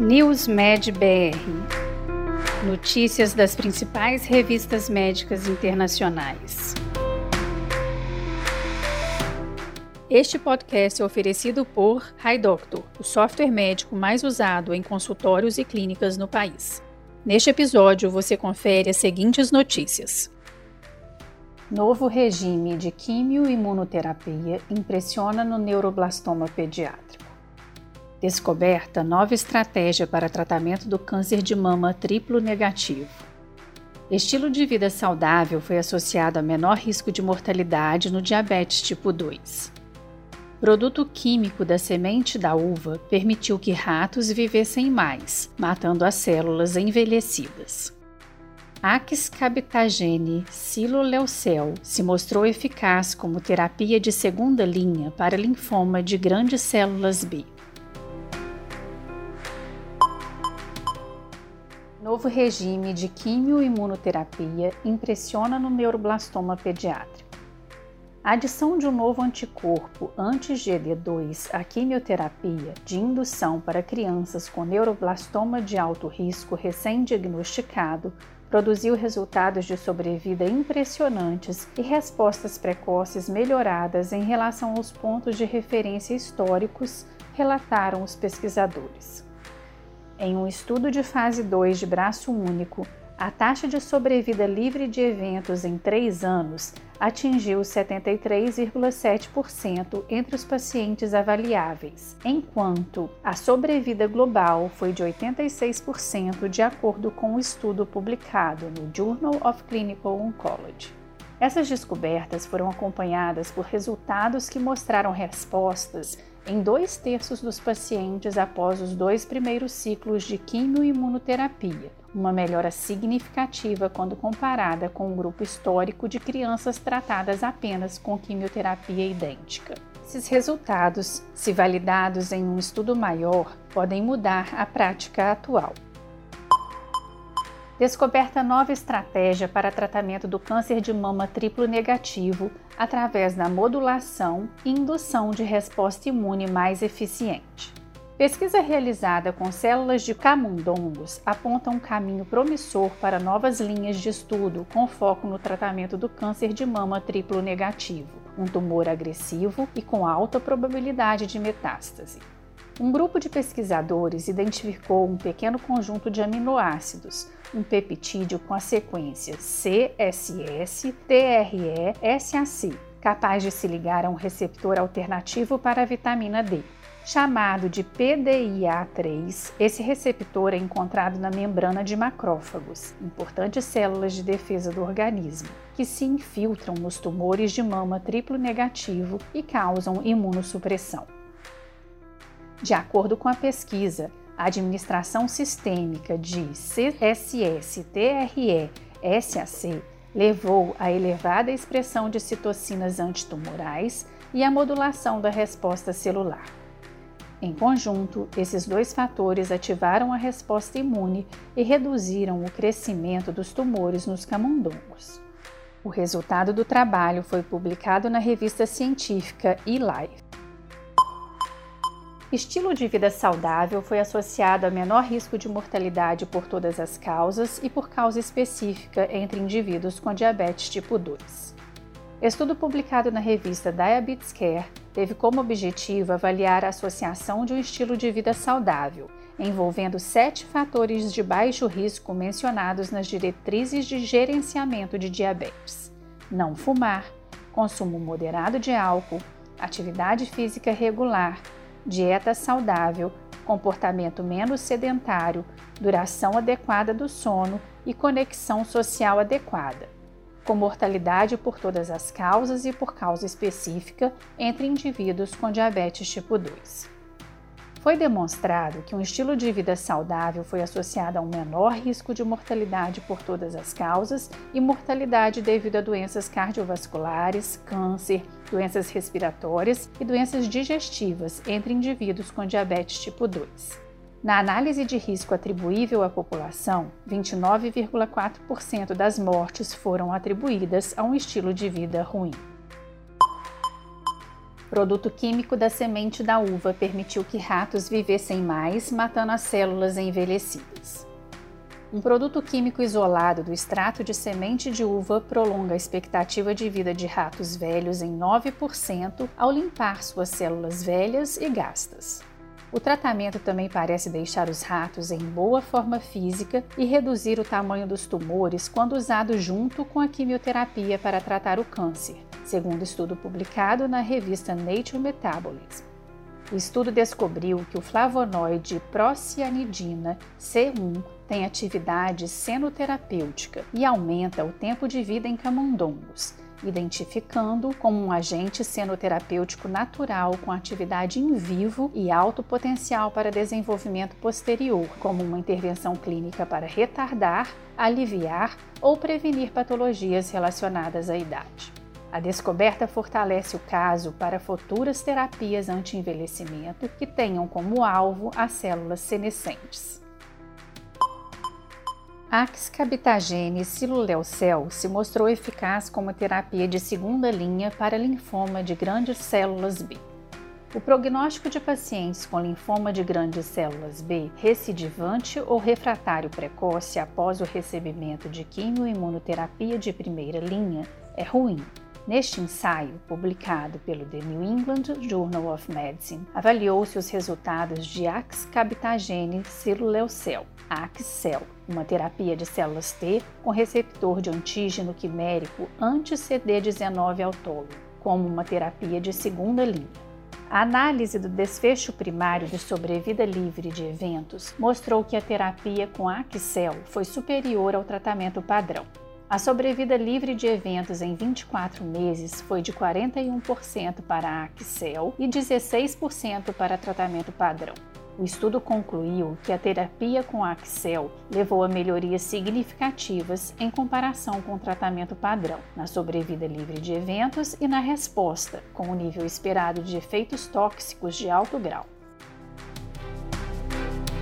NewsMed BR Notícias das principais revistas médicas internacionais. Este podcast é oferecido por HiDoctor, o software médico mais usado em consultórios e clínicas no país. Neste episódio, você confere as seguintes notícias. Novo regime de quimio-imunoterapia impressiona no neuroblastoma pediátrico. Descoberta nova estratégia para tratamento do câncer de mama triplo negativo. Estilo de vida saudável foi associado a menor risco de mortalidade no diabetes tipo 2. Produto químico da semente da uva permitiu que ratos vivessem mais, matando as células envelhecidas. Axcabtagene siloleucel se mostrou eficaz como terapia de segunda linha para linfoma de grandes células B. Novo regime de quimioimunoterapia impressiona no neuroblastoma pediátrico. A adição de um novo anticorpo anti-GD2 à quimioterapia de indução para crianças com neuroblastoma de alto risco recém-diagnosticado produziu resultados de sobrevida impressionantes e respostas precoces melhoradas em relação aos pontos de referência históricos, relataram os pesquisadores. Em um estudo de fase 2 de braço único, a taxa de sobrevida livre de eventos em 3 anos atingiu 73,7% entre os pacientes avaliáveis, enquanto a sobrevida global foi de 86%, de acordo com o um estudo publicado no Journal of Clinical Oncology. Essas descobertas foram acompanhadas por resultados que mostraram respostas em dois terços dos pacientes após os dois primeiros ciclos de quimioimunoterapia, uma melhora significativa quando comparada com o grupo histórico de crianças tratadas apenas com quimioterapia idêntica. Esses resultados, se validados em um estudo maior, podem mudar a prática atual. Descoberta nova estratégia para tratamento do câncer de mama triplo negativo através da modulação e indução de resposta imune mais eficiente. Pesquisa realizada com células de camundongos aponta um caminho promissor para novas linhas de estudo com foco no tratamento do câncer de mama triplo negativo, um tumor agressivo e com alta probabilidade de metástase. Um grupo de pesquisadores identificou um pequeno conjunto de aminoácidos, um peptídeo com a sequência CSS-TRE-SAC, capaz de se ligar a um receptor alternativo para a vitamina D. Chamado de PDIA3, esse receptor é encontrado na membrana de macrófagos, importantes células de defesa do organismo, que se infiltram nos tumores de mama triplo negativo e causam imunossupressão. De acordo com a pesquisa, a administração sistêmica de CSS-TRE-SAC levou à elevada expressão de citocinas antitumorais e à modulação da resposta celular. Em conjunto, esses dois fatores ativaram a resposta imune e reduziram o crescimento dos tumores nos camundongos. O resultado do trabalho foi publicado na revista científica eLife. Estilo de vida saudável foi associado a menor risco de mortalidade por todas as causas e por causa específica entre indivíduos com diabetes tipo 2. Estudo publicado na revista Diabetes Care teve como objetivo avaliar a associação de um estilo de vida saudável, envolvendo sete fatores de baixo risco mencionados nas diretrizes de gerenciamento de diabetes: não fumar, consumo moderado de álcool, atividade física regular, dieta saudável, comportamento menos sedentário, duração adequada do sono e conexão social adequada com mortalidade por todas as causas e por causa específica entre indivíduos com diabetes tipo 2. Foi demonstrado que um estilo de vida saudável foi associado a um menor risco de mortalidade por todas as causas e mortalidade devido a doenças cardiovasculares, câncer, doenças respiratórias e doenças digestivas entre indivíduos com diabetes tipo 2. Na análise de risco atribuível à população, 29,4% das mortes foram atribuídas a um estilo de vida ruim. Produto químico da semente da uva permitiu que ratos vivessem mais, matando as células envelhecidas. Um produto químico isolado do extrato de semente de uva prolonga a expectativa de vida de ratos velhos em 9% ao limpar suas células velhas e gastas. O tratamento também parece deixar os ratos em boa forma física e reduzir o tamanho dos tumores quando usado junto com a quimioterapia para tratar o câncer, segundo estudo publicado na revista Nature Metabolism. O estudo descobriu que o flavonoide procianidina C1 tem atividade senoterapêutica e aumenta o tempo de vida em camundongos, identificando como um agente senoterapêutico natural com atividade em vivo e alto potencial para desenvolvimento posterior, como uma intervenção clínica para retardar, aliviar ou prevenir patologias relacionadas à idade. A descoberta fortalece o caso para futuras terapias anti-envelhecimento que tenham como alvo as células senescentes. Axcabitagene siluleucel se mostrou eficaz como terapia de segunda linha para linfoma de grandes células B. O prognóstico de pacientes com linfoma de grandes células B recidivante ou refratário precoce após o recebimento de quimioimunoterapia de primeira linha é ruim. Neste ensaio, publicado pelo The New England Journal of Medicine, avaliou-se os resultados de Axcabtagene ciloleucel, AXCEL, uma terapia de células T com receptor de antígeno quimérico anti-CD19 autólogo, como uma terapia de segunda linha. A análise do desfecho primário de sobrevida livre de eventos mostrou que a terapia com Axcel foi superior ao tratamento padrão. A sobrevida livre de eventos em 24 meses foi de 41% para a Axel e 16% para tratamento padrão. O estudo concluiu que a terapia com Axel levou a melhorias significativas em comparação com o tratamento padrão, na sobrevida livre de eventos e na resposta, com o nível esperado de efeitos tóxicos de alto grau.